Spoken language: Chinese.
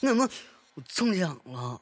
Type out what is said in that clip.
那么我中奖了。